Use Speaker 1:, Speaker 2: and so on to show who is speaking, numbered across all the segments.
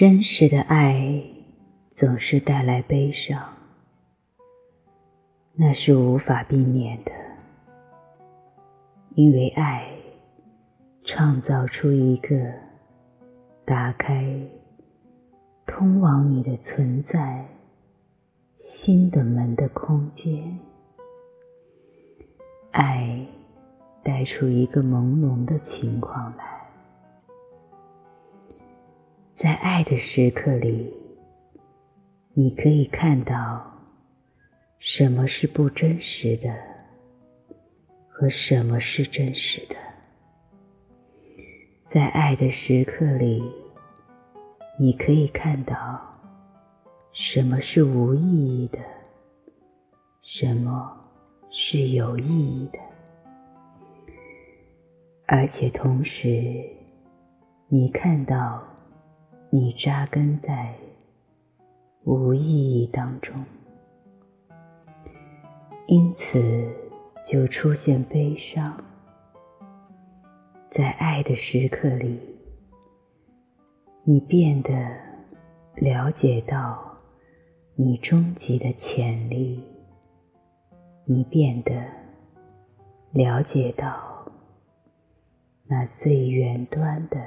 Speaker 1: 真实的爱总是带来悲伤，那是无法避免的，因为爱创造出一个打开通往你的存在新的门的空间，爱带出一个朦胧的情况来。在爱的时刻里，你可以看到什么是不真实的，和什么是真实的。在爱的时刻里，你可以看到什么是无意义的，什么是有意义的，而且同时，你看到。你扎根在无意义当中，因此就出现悲伤。在爱的时刻里，你变得了解到你终极的潜力，你变得了解到那最远端的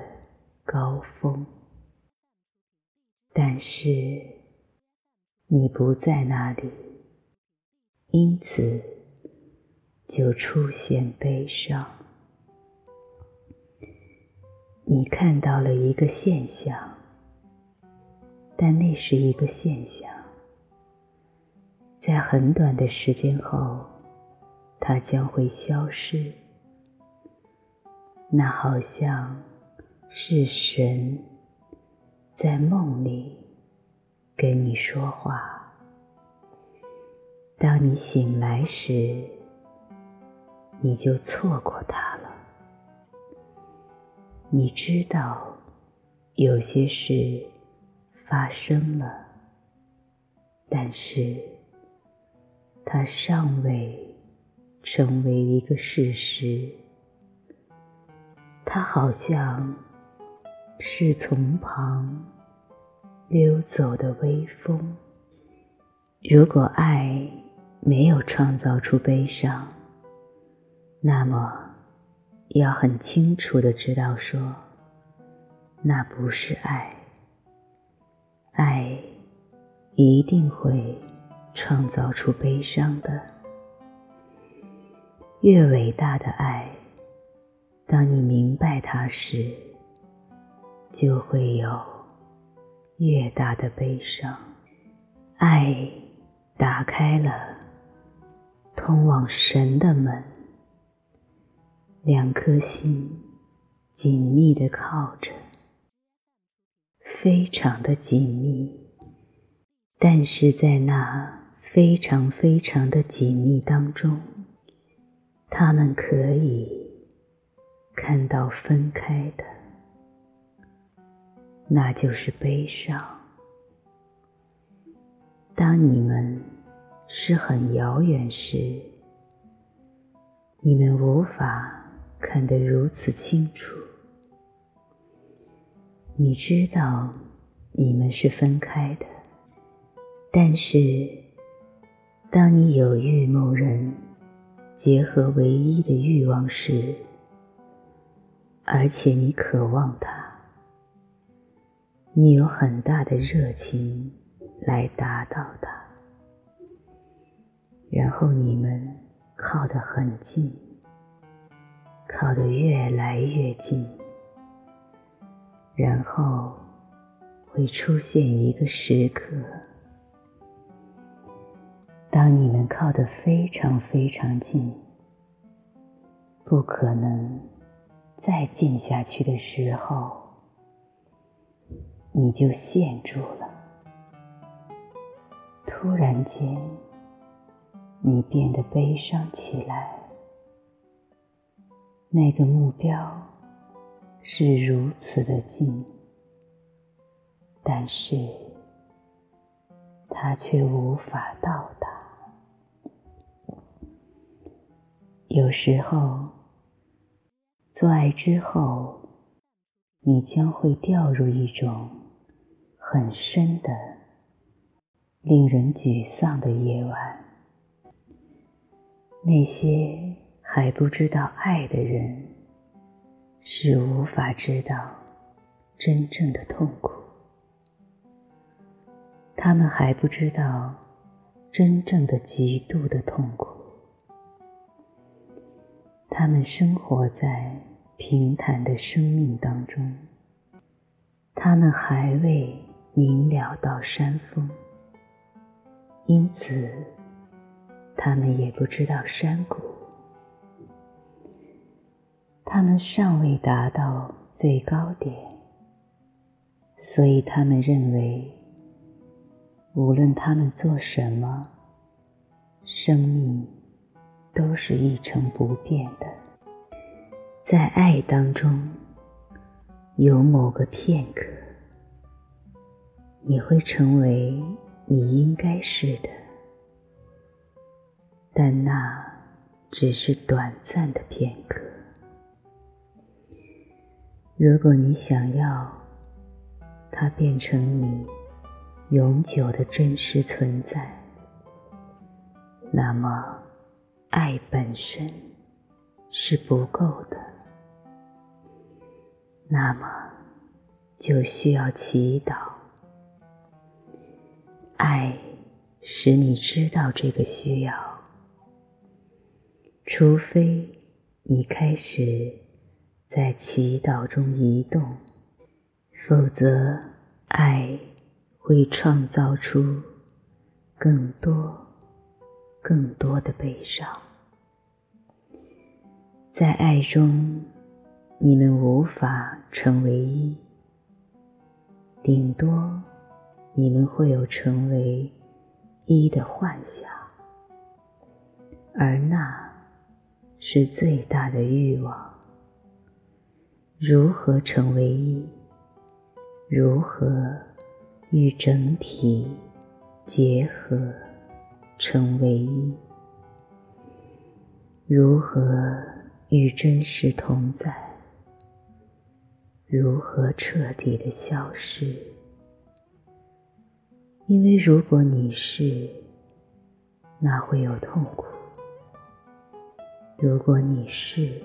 Speaker 1: 高峰。但是你不在那里，因此就出现悲伤。你看到了一个现象，但那是一个现象，在很短的时间后，它将会消失。那好像是神。在梦里跟你说话，当你醒来时，你就错过它了。你知道有些事发生了，但是它尚未成为一个事实。它好像……是从旁溜走的微风。如果爱没有创造出悲伤，那么要很清楚的知道说，那不是爱。爱一定会创造出悲伤的。越伟大的爱，当你明白它时。就会有越大的悲伤。爱打开了通往神的门，两颗心紧密的靠着，非常的紧密。但是在那非常非常的紧密当中，他们可以看到分开的。那就是悲伤。当你们是很遥远时，你们无法看得如此清楚。你知道你们是分开的，但是当你有欲某人结合唯一的欲望时，而且你渴望他。你有很大的热情来达到它，然后你们靠得很近，靠得越来越近，然后会出现一个时刻，当你们靠得非常非常近，不可能再近下去的时候。你就陷住了。突然间，你变得悲伤起来。那个目标是如此的近，但是它却无法到达。有时候，做爱之后，你将会掉入一种。很深的、令人沮丧的夜晚。那些还不知道爱的人，是无法知道真正的痛苦。他们还不知道真正的极度的痛苦。他们生活在平坦的生命当中，他们还未明了到山峰，因此。他们也不知道山谷，他们尚未达到最高点，所以他们认为，无论他们做什么，生命都是一成不变的。在爱当中，有某个片刻，你会成为你应该是的。但那只是短暂的片刻。如果你想要它变成你永久的真实存在，那么爱本身是不够的。那么就需要祈祷，爱使你知道这个需要。除非你开始在祈祷中移动，否则爱会创造出更多、更多的悲伤。在爱中，你们无法成为一，顶多你们会有成为一的幻想，而那。是最大的欲望。如何成为一？如何与整体结合成为一？如何与真实同在？如何彻底的消失？因为如果你是，那会有痛苦。如果你是，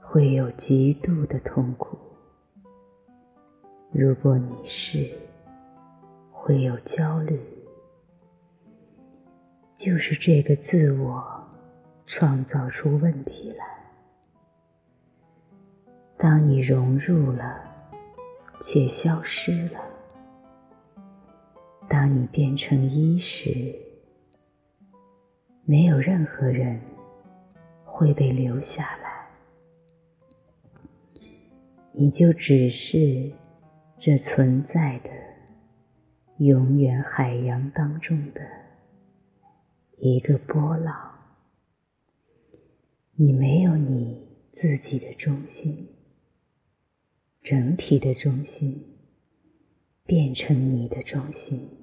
Speaker 1: 会有极度的痛苦；如果你是，会有焦虑。就是这个自我创造出问题来。当你融入了，且消失了；当你变成一时，没有任何人。会被留下来，你就只是这存在的永远海洋当中的一个波浪。你没有你自己的中心，整体的中心变成你的中心，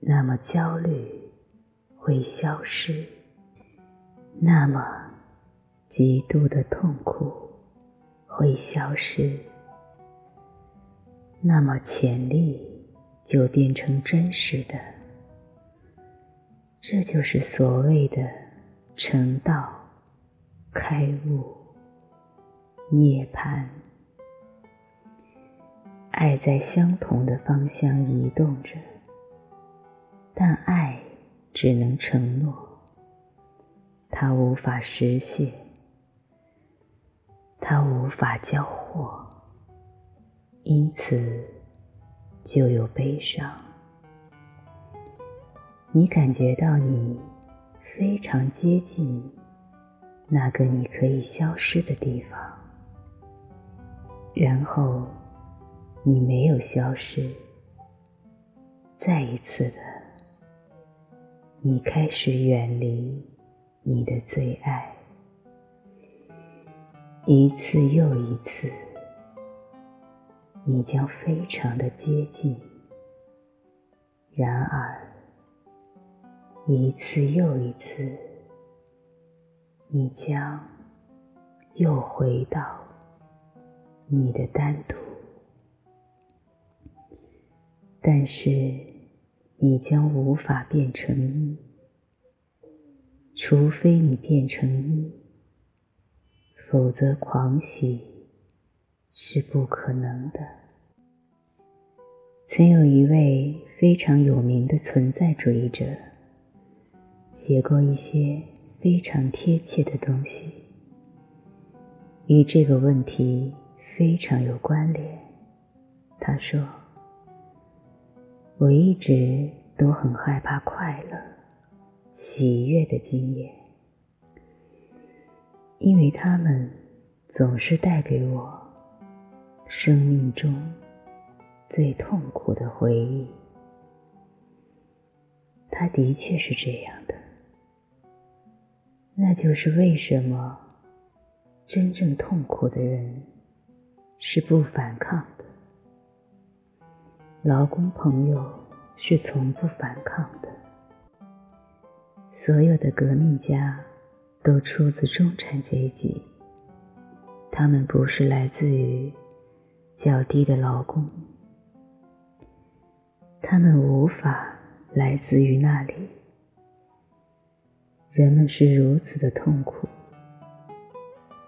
Speaker 1: 那么焦虑会消失。那么，极度的痛苦会消失，那么潜力就变成真实的。这就是所谓的成道、开悟、涅槃。爱在相同的方向移动着，但爱只能承诺。它无法实现，它无法交货，因此就有悲伤。你感觉到你非常接近那个你可以消失的地方，然后你没有消失，再一次的，你开始远离。你的最爱，一次又一次，你将非常的接近；然而，一次又一次，你将又回到你的单独。但是你将无法变成一，除非你变成一，否则狂喜是不可能的。曾有一位非常有名的存在主义者，写过一些非常贴切的东西，与这个问题非常有关联。他说：“我一直都很害怕快乐、喜悦的经验，因为他们总是带给我生命中。”最痛苦的回忆，他的确是这样的。那就是为什么真正痛苦的人是不反抗。劳工朋友是从不反抗的。所有的革命家都出自中产阶级，他们不是来自于较低的劳工。他们无法来自于那里。人们是如此的痛苦，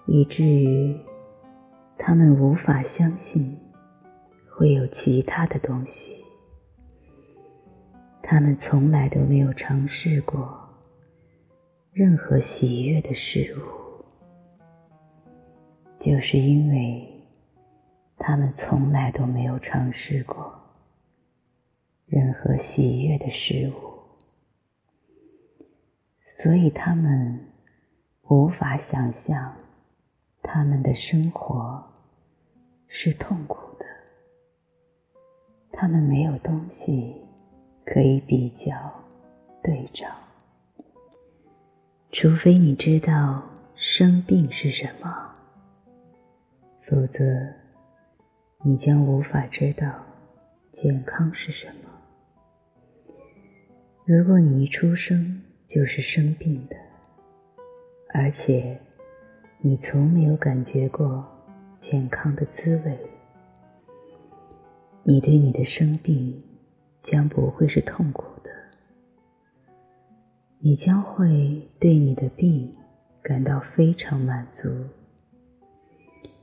Speaker 1: 以至于他们无法相信会有其他的东西。他们从来都没有尝试过任何喜悦的事物，就是因为他们从来都没有尝试过。任何喜悦的事物，所以他们无法想象他们的生活是痛苦。他们没有东西可以比较对照，除非你知道生病是什么，否则你将无法知道健康是什么。如果你一出生就是生病的，而且你从没有感觉过健康的滋味，你对你的生病将不会是痛苦的，你将会对你的病感到非常满足，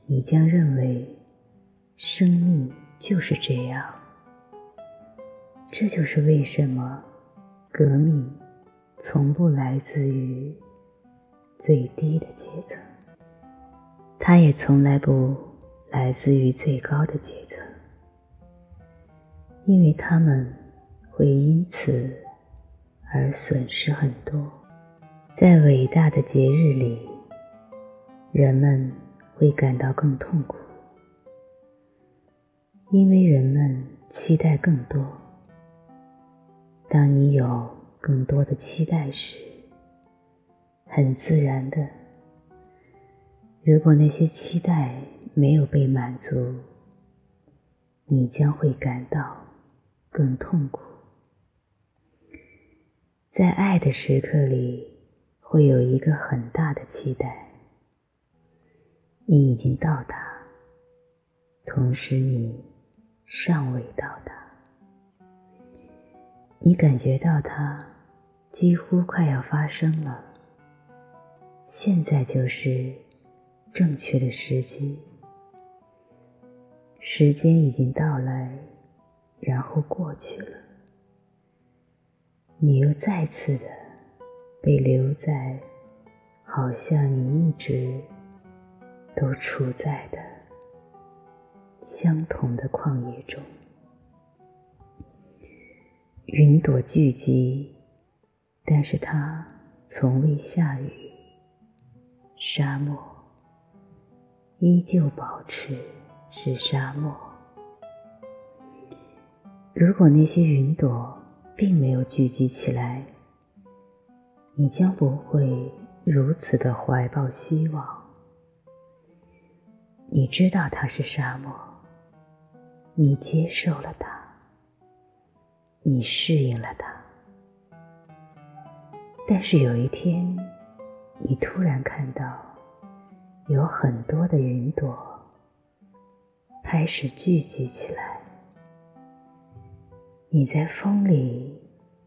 Speaker 1: 你将认为生命就是这样，这就是为什么。革命从不来自于最低的阶层，它也从来不来自于最高的阶层，因为他们会因此而损失很多。在伟大的节日里，人们会感到更痛苦，因为人们期待更多。当你有更多的期待时，很自然的，如果那些期待没有被满足，你将会感到更痛苦。在爱的时刻里，会有一个很大的期待，你已经到达，同时你尚未到达。你感觉到它几乎快要发生了，现在就是正确的时机。时间已经到来，然后过去了，你又再次的被留在好像你一直都处在的相同的旷野中。云朵聚集，但是它从未下雨。沙漠依旧保持是沙漠。如果那些云朵并没有聚集起来，你将不会如此的怀抱希望。你知道它是沙漠，你接受了它。你适应了它，但是有一天，你突然看到有很多的云朵开始聚集起来，你在风里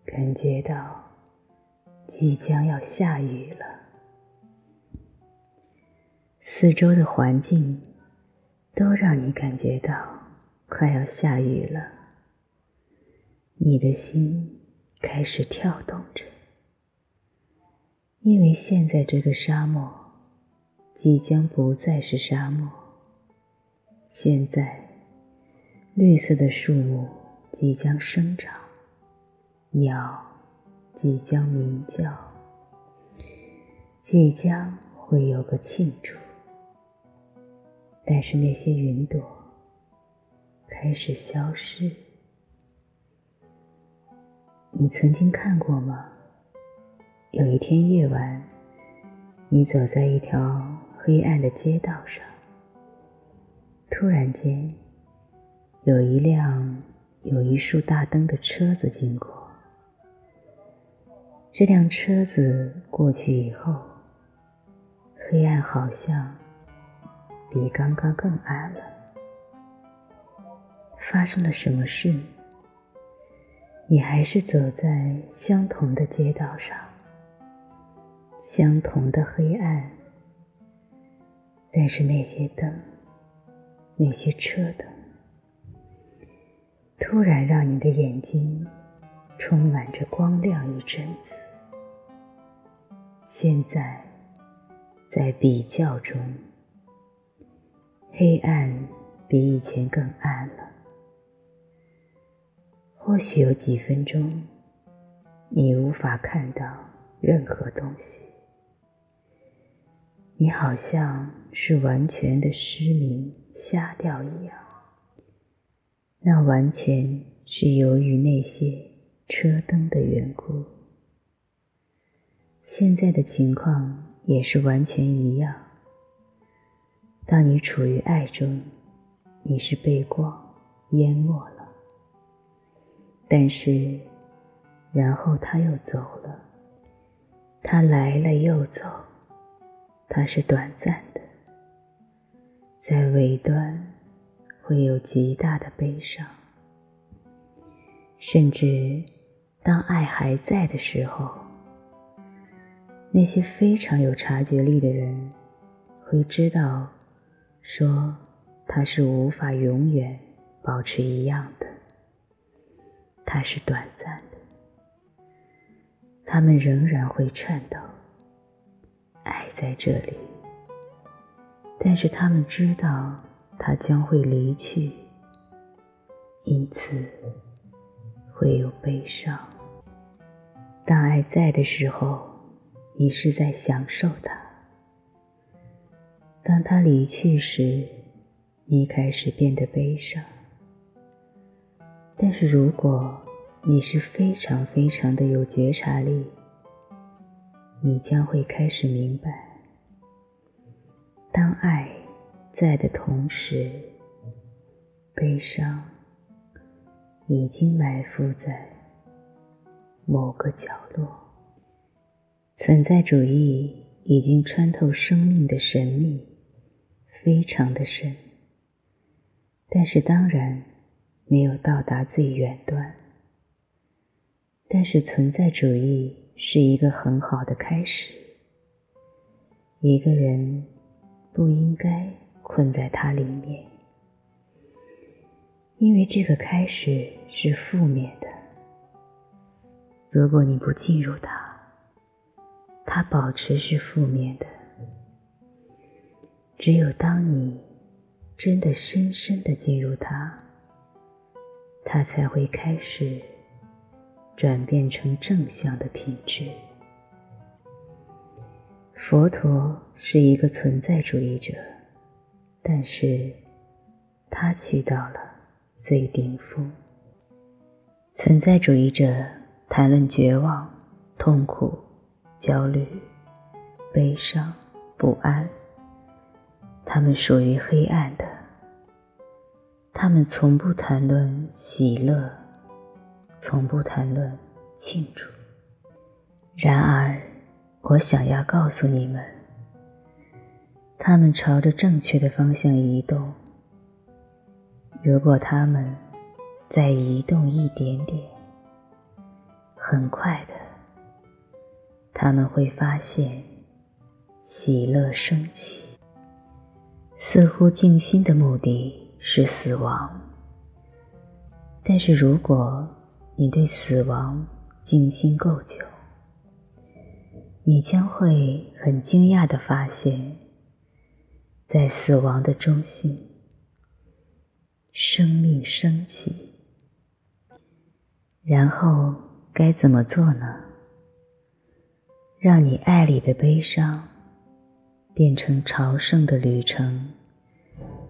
Speaker 1: 感觉到即将要下雨了，四周的环境都让你感觉到快要下雨了，你的心开始跳动着，因为现在这个沙漠即将不再是沙漠，现在绿色的树木。即将生长，鸟即将鸣叫，即将会有个庆祝。但是那些云朵开始消失。你曾经看过吗？有一天夜晚，你走在一条黑暗的街道上，突然间有一辆。有一束大灯的车子经过，这辆车子过去以后，黑暗好像比刚刚更暗了。发生了什么事？你还是走在相同的街道上，相同的黑暗，但是那些灯，那些车灯。突然，让你的眼睛充满着光亮一阵子。现在，在比较中，黑暗比以前更暗了。或许有几分钟，你无法看到任何东西，你好像是完全的失明、瞎掉一样。那完全是由于那些车灯的缘故。现在的情况也是完全一样。当你处于爱中，你是被光淹没了。但是，然后他又走了。他来了又走，他是短暂的，在尾端。会有极大的悲伤，甚至当爱还在的时候，那些非常有察觉力的人会知道，说它是无法永远保持一样的，它是短暂的，他们仍然会颤抖，爱在这里，但是他们知道。他将会离去，因此会有悲伤。当爱在的时候，你是在享受它；当他离去时，你开始变得悲伤。但是如果你是非常非常的有觉察力，你将会开始明白，当爱。在的同时，悲伤已经埋伏在某个角落。存在主义已经穿透生命的神秘，非常的深，但是当然没有到达最远端。但是存在主义是一个很好的开始。一个人不应该。困在它里面，因为这个开始是负面的。如果你不进入它，它保持是负面的。只有当你真的深深的进入它，它才会开始转变成正向的品质。佛陀是一个存在主义者。但是，他去到了最顶峰。存在主义者谈论绝望、痛苦、焦虑、悲伤、不安，他们属于黑暗的。他们从不谈论喜乐，从不谈论庆祝。然而，我想要告诉你们。他们朝着正确的方向移动。如果他们再移动一点点，很快的，他们会发现喜乐升起。似乎静心的目的是死亡，但是如果你对死亡静心够久，你将会很惊讶的发现，在死亡的中心，生命升起。然后该怎么做呢？让你爱里的悲伤变成朝圣的旅程，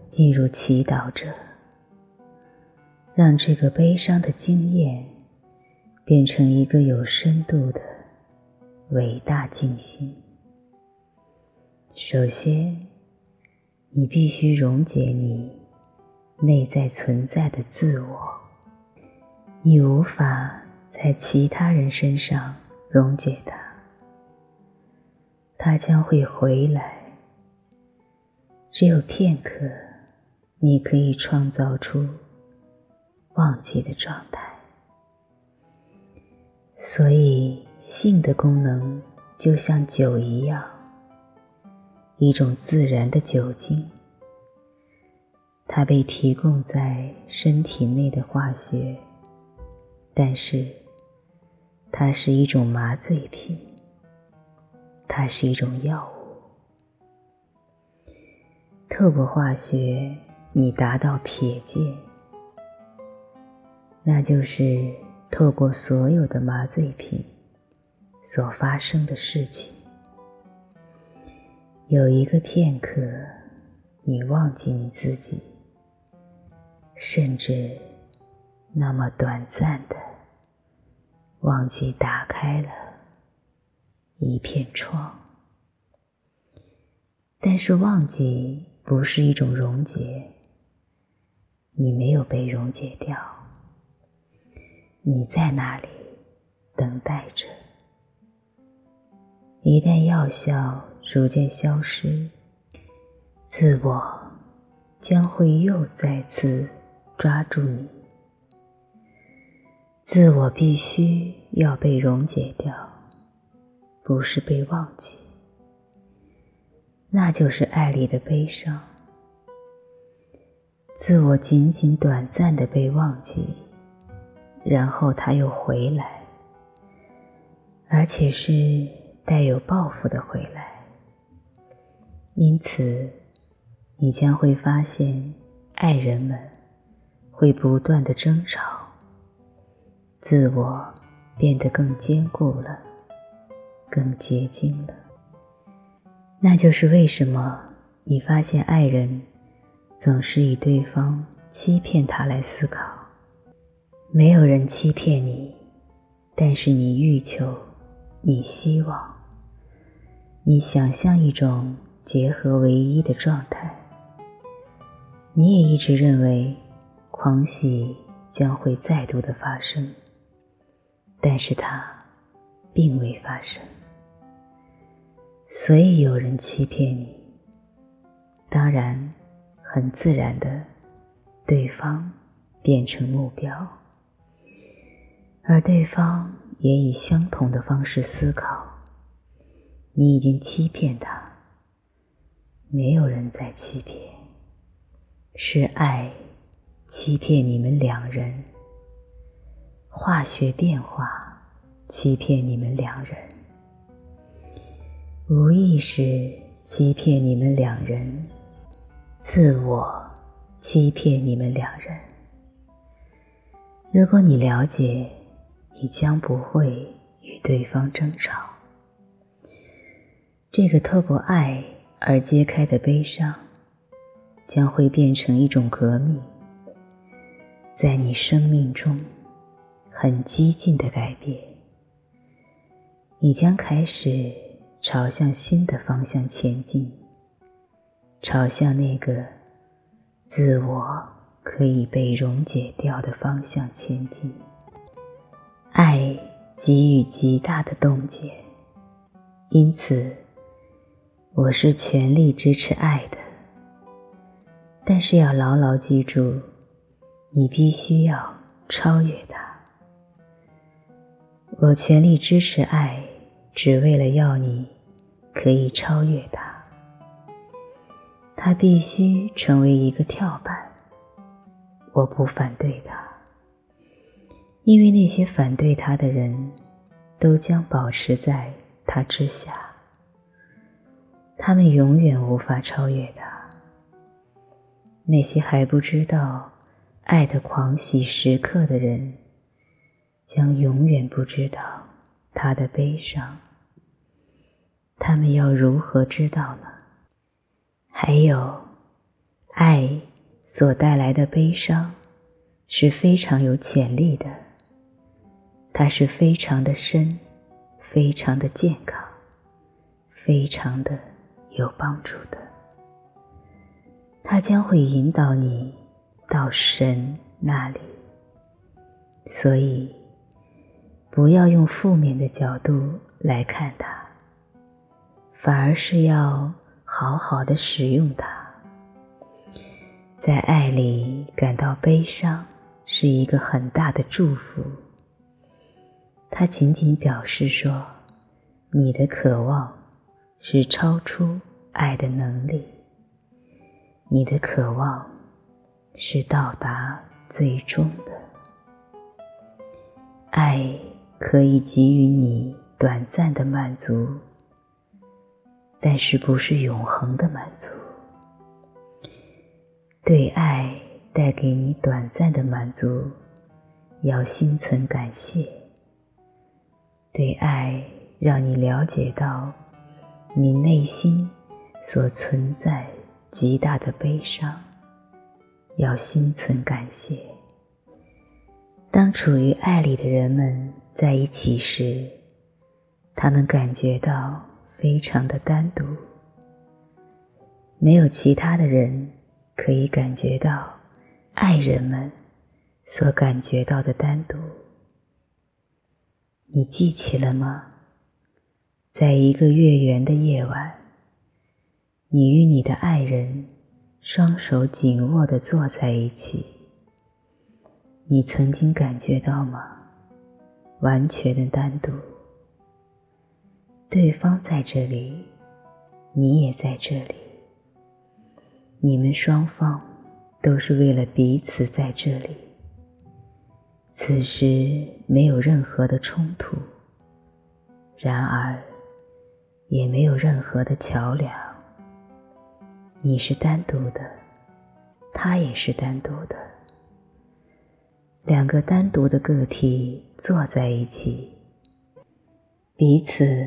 Speaker 1: 进入祈祷者，让这个悲伤的经验变成一个有深度的。伟大静心。首先，你必须溶解你内在存在的自我。你无法在其他人身上溶解它，它将会回来。只有片刻，你可以创造出忘记的状态。所以。性的功能就像酒一样，一种自然的酒精。它被提供在身体内的化学，但是它是一种麻醉品，它是一种药物。透过化学，你达到瞥见，那就是透过所有的麻醉品。所发生的事情，有一个片刻，你忘记你自己，甚至那么短暂的忘记打开了一片窗。但是忘记不是一种溶解，你没有被溶解掉，你在那里等待着。一旦药效逐渐消失，自我将会又再次抓住你。自我必须要被溶解掉，不是被忘记。那就是爱里的悲伤。自我仅仅短暂的被忘记，然后他又回来，而且是。带有报复的回来，因此你将会发现，爱人们会不断的争吵，自我变得更坚固了，更结晶了。那就是为什么你发现爱人总是以对方欺骗他来思考。没有人欺骗你，但是你欲求，你希望。你想象一种结合唯一的状态，你也一直认为狂喜将会再度的发生，但是它并未发生，所以有人欺骗你。当然，很自然的，对方变成目标，而对方也以相同的方式思考。你已经欺骗他，没有人在欺骗，是爱欺骗你们两人，化学变化欺骗你们两人，无意识欺骗你们两人，自我欺骗你们两人。如果你了解，你将不会与对方争吵。这个透过爱而揭开的悲伤，将会变成一种革命，在你生命中很激进的改变。你将开始朝向新的方向前进，朝向那个自我可以被溶解掉的方向前进。爱给予极大的冻结，因此。我是全力支持爱的，但是要牢牢记住，你必须要超越它。我全力支持爱，只为了要你可以超越它。它必须成为一个跳板。我不反对它，因为那些反对他的人都将保持在他之下。他们永远无法超越他。那些还不知道爱的狂喜时刻的人，将永远不知道他的悲伤。他们要如何知道呢？还有，爱所带来的悲伤是非常有潜力的，它是非常的深，非常的健康，非常的有帮助的。它将会引导你到神那里，所以不要用负面的角度来看它，反而是要好好的使用它。在爱里感到悲伤是一个很大的祝福，它仅仅表示说，你的渴望是超出爱的能力。你的渴望是到达最终的爱，可以给予你短暂的满足，但是不是永恒的满足。对爱带给你短暂的满足，要心存感谢。对爱让你了解到你内心所存在。极大的悲伤，要心存感谢。当处于爱里的人们在一起时，他们感觉到非常的单独，没有其他的人可以感觉到爱人们所感觉到的单独。你记起了吗？在一个月圆的夜晚。你与你的爱人双手紧握地坐在一起，你曾经感觉到吗？完全的单独，对方在这里，你也在这里，你们双方都是为了彼此在这里。此时没有任何的冲突，然而也没有任何的桥梁。你是单独的，他也是单独的，两个单独的个体坐在一起，彼此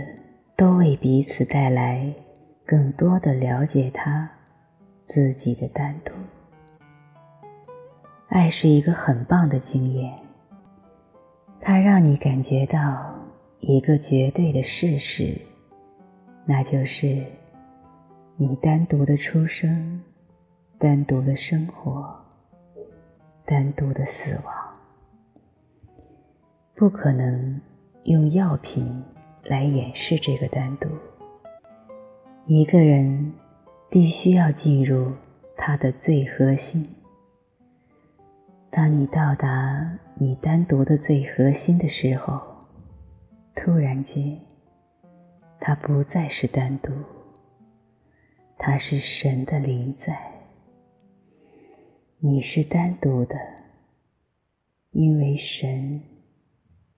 Speaker 1: 都为彼此带来更多的了解他自己的单独。爱是一个很棒的经验，它让你感觉到一个绝对的事实，那就是。你单独的出生，单独的生活，单独的死亡，不可能用药品来掩饰这个单独。一个人必须要进入他的最核心。当你到达你单独的最核心的时候，突然间，他不再是单独。他是神的灵在，你是单独的，因为神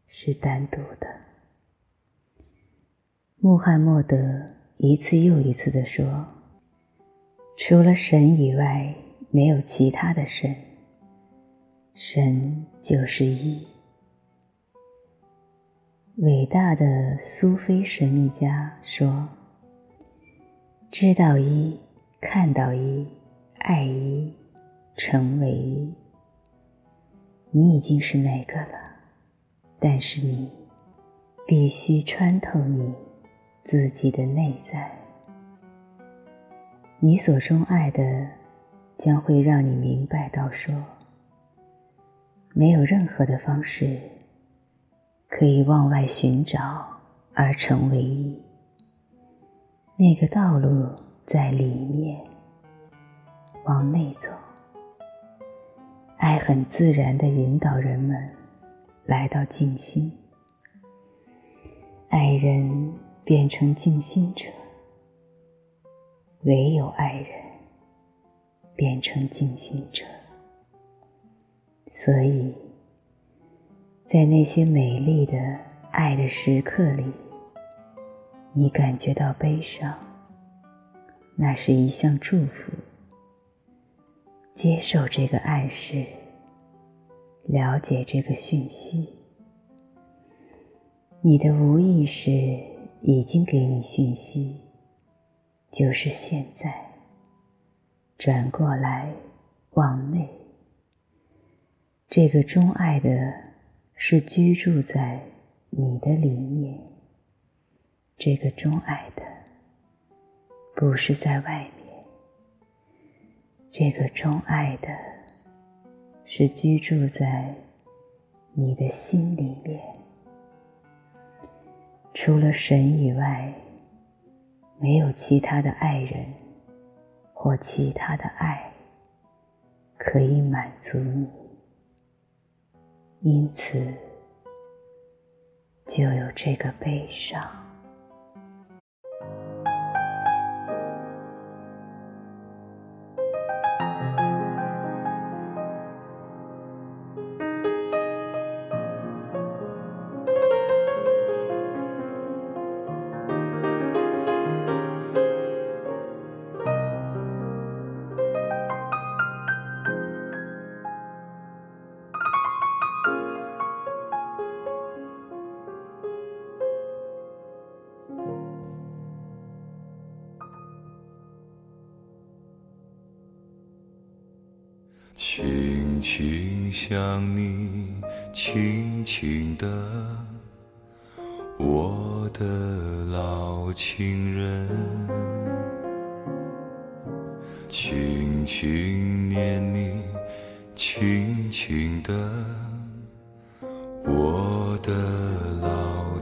Speaker 1: 是单独的。穆罕默德一次又一次的说：“除了神以外，没有其他的神，神就是一。”伟大的苏菲神秘家说。知道一，看到一，爱一，成为一。你已经是那个了，但是你必须穿透你自己的内在。你所钟爱的将会让你明白到说，没有任何的方式可以往外寻找而成为一。那个道路在里面，往内走。爱很自然的引导人们来到静心，爱人变成静心者，唯有爱人变成静心者。所以，在那些美丽的爱的时刻里，你感觉到悲伤，那是一项祝福。接受这个暗示，了解这个讯息。你的无意识已经给你讯息，就是现在。转过来，往内。这个钟爱的，是居住在你的里面。这个钟爱的，不是在外面。这个钟爱的，是居住在你的心里面。除了神以外，没有其他的爱人或其他的爱可以满足你，因此就有这个悲伤。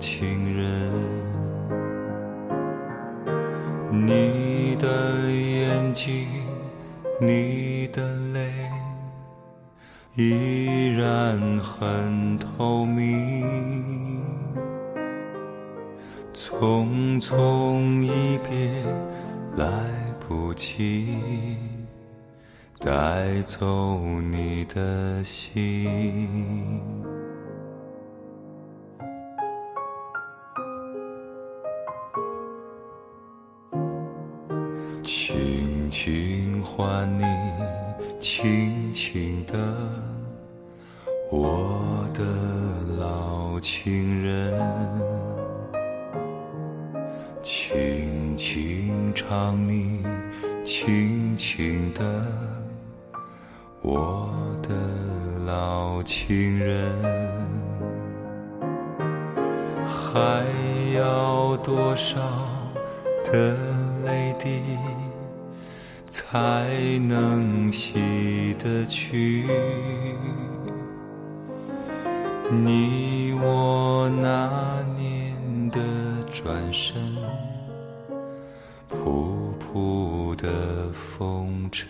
Speaker 2: 情人，你的眼睛，你的泪。依然很透明，匆匆一别来不及带走你的心，的泪滴，才能洗得去？你我那年的转身，仆仆的风尘。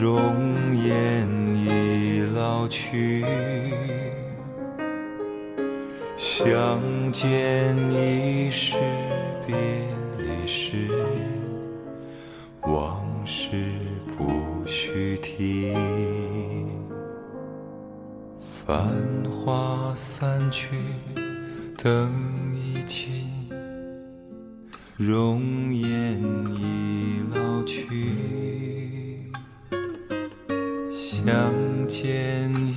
Speaker 2: 容颜已老去。相见已是别离时，往事不须提。繁花散去，灯已尽。容颜已老去，相见